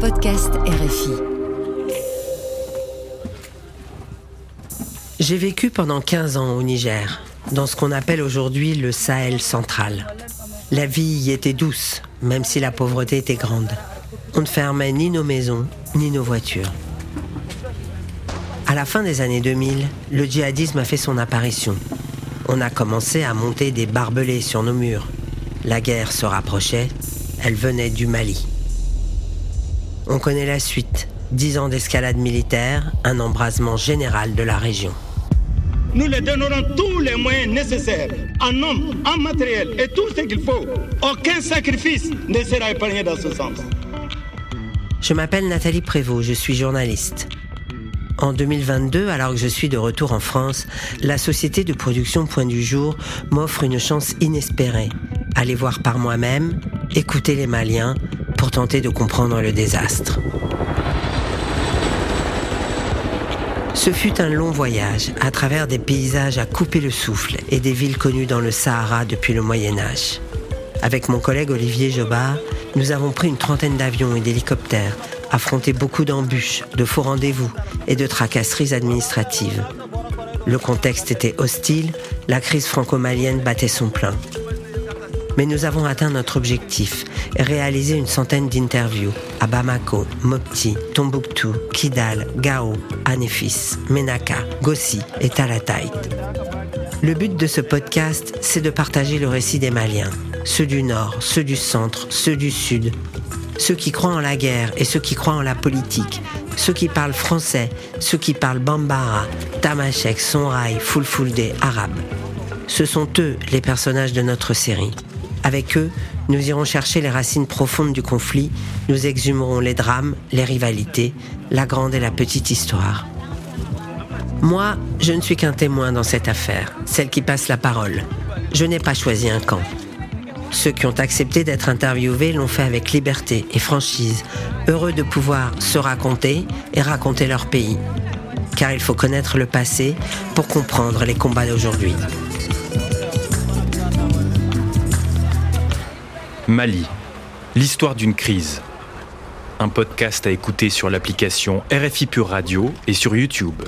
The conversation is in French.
podcast RFI. J'ai vécu pendant 15 ans au Niger, dans ce qu'on appelle aujourd'hui le Sahel central. La vie y était douce, même si la pauvreté était grande. On ne fermait ni nos maisons, ni nos voitures. À la fin des années 2000, le djihadisme a fait son apparition. On a commencé à monter des barbelés sur nos murs. La guerre se rapprochait, elle venait du Mali. On connaît la suite. Dix ans d'escalade militaire, un embrasement général de la région. Nous leur donnerons tous les moyens nécessaires, en hommes, en matériel et tout ce qu'il faut. Aucun sacrifice ne sera épargné dans ce sens. Je m'appelle Nathalie Prévost, je suis journaliste. En 2022, alors que je suis de retour en France, la société de production Point du Jour m'offre une chance inespérée. Aller voir par moi-même, écouter les Maliens pour tenter de comprendre le désastre. Ce fut un long voyage à travers des paysages à couper le souffle et des villes connues dans le Sahara depuis le Moyen Âge. Avec mon collègue Olivier Jobard, nous avons pris une trentaine d'avions et d'hélicoptères, affronté beaucoup d'embûches, de faux rendez-vous et de tracasseries administratives. Le contexte était hostile, la crise franco-malienne battait son plein. Mais nous avons atteint notre objectif et réalisé une centaine d'interviews à Bamako, Mopti, Tombouctou, Kidal, Gao, Anefis, Menaka, Gossi et Talatayt. Le but de ce podcast, c'est de partager le récit des Maliens, ceux du Nord, ceux du Centre, ceux du Sud, ceux qui croient en la guerre et ceux qui croient en la politique, ceux qui parlent français, ceux qui parlent Bambara, Tamashek, Sonrai, Fulfulde, arabe. Ce sont eux les personnages de notre série. Avec eux, nous irons chercher les racines profondes du conflit, nous exhumerons les drames, les rivalités, la grande et la petite histoire. Moi, je ne suis qu'un témoin dans cette affaire, celle qui passe la parole. Je n'ai pas choisi un camp. Ceux qui ont accepté d'être interviewés l'ont fait avec liberté et franchise, heureux de pouvoir se raconter et raconter leur pays. Car il faut connaître le passé pour comprendre les combats d'aujourd'hui. Mali, l'histoire d'une crise. Un podcast à écouter sur l'application RFI Pure Radio et sur YouTube.